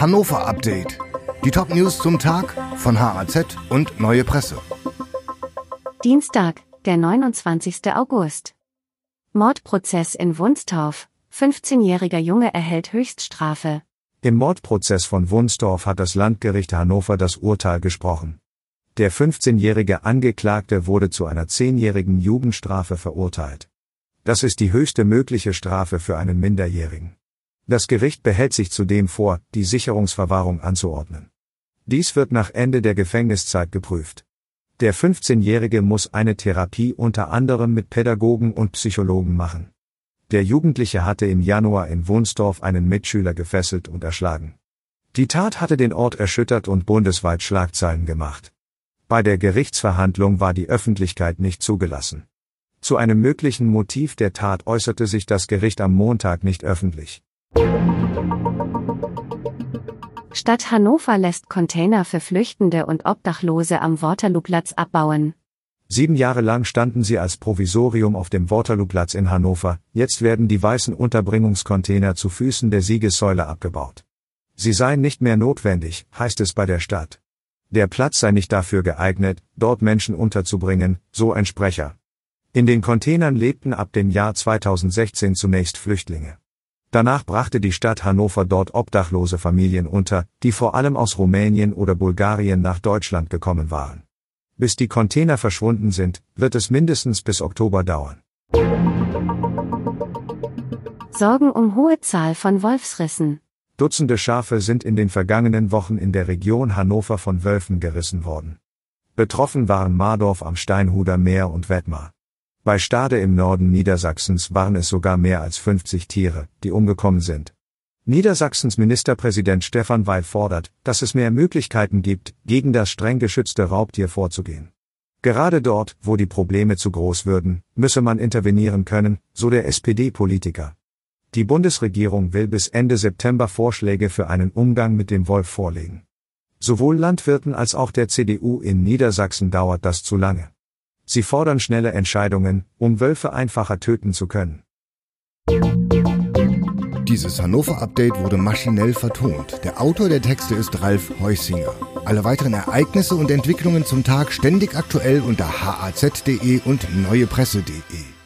Hannover Update. Die Top-News zum Tag von HAZ und Neue Presse. Dienstag, der 29. August. Mordprozess in Wunstorf. 15-jähriger Junge erhält Höchststrafe. Im Mordprozess von Wunstorf hat das Landgericht Hannover das Urteil gesprochen. Der 15-jährige Angeklagte wurde zu einer 10-jährigen Jugendstrafe verurteilt. Das ist die höchste mögliche Strafe für einen Minderjährigen. Das Gericht behält sich zudem vor, die Sicherungsverwahrung anzuordnen. Dies wird nach Ende der Gefängniszeit geprüft. Der 15-Jährige muss eine Therapie unter anderem mit Pädagogen und Psychologen machen. Der Jugendliche hatte im Januar in Wunsdorf einen Mitschüler gefesselt und erschlagen. Die Tat hatte den Ort erschüttert und bundesweit Schlagzeilen gemacht. Bei der Gerichtsverhandlung war die Öffentlichkeit nicht zugelassen. Zu einem möglichen Motiv der Tat äußerte sich das Gericht am Montag nicht öffentlich. Stadt Hannover lässt Container für Flüchtende und Obdachlose am Waterlooplatz abbauen. Sieben Jahre lang standen sie als Provisorium auf dem Waterlooplatz in Hannover, jetzt werden die weißen Unterbringungscontainer zu Füßen der Siegessäule abgebaut. Sie seien nicht mehr notwendig, heißt es bei der Stadt. Der Platz sei nicht dafür geeignet, dort Menschen unterzubringen, so ein Sprecher. In den Containern lebten ab dem Jahr 2016 zunächst Flüchtlinge. Danach brachte die Stadt Hannover dort obdachlose Familien unter, die vor allem aus Rumänien oder Bulgarien nach Deutschland gekommen waren. Bis die Container verschwunden sind, wird es mindestens bis Oktober dauern. Sorgen um hohe Zahl von Wolfsrissen. Dutzende Schafe sind in den vergangenen Wochen in der Region Hannover von Wölfen gerissen worden. Betroffen waren Mardorf am Steinhuder Meer und Wettmar. Bei Stade im Norden Niedersachsens waren es sogar mehr als 50 Tiere, die umgekommen sind. Niedersachsens Ministerpräsident Stefan Weil fordert, dass es mehr Möglichkeiten gibt, gegen das streng geschützte Raubtier vorzugehen. Gerade dort, wo die Probleme zu groß würden, müsse man intervenieren können, so der SPD-Politiker. Die Bundesregierung will bis Ende September Vorschläge für einen Umgang mit dem Wolf vorlegen. Sowohl Landwirten als auch der CDU in Niedersachsen dauert das zu lange. Sie fordern schnelle Entscheidungen, um Wölfe einfacher töten zu können. Dieses Hannover-Update wurde maschinell vertont. Der Autor der Texte ist Ralf Heusinger. Alle weiteren Ereignisse und Entwicklungen zum Tag ständig aktuell unter haz.de und neuepresse.de.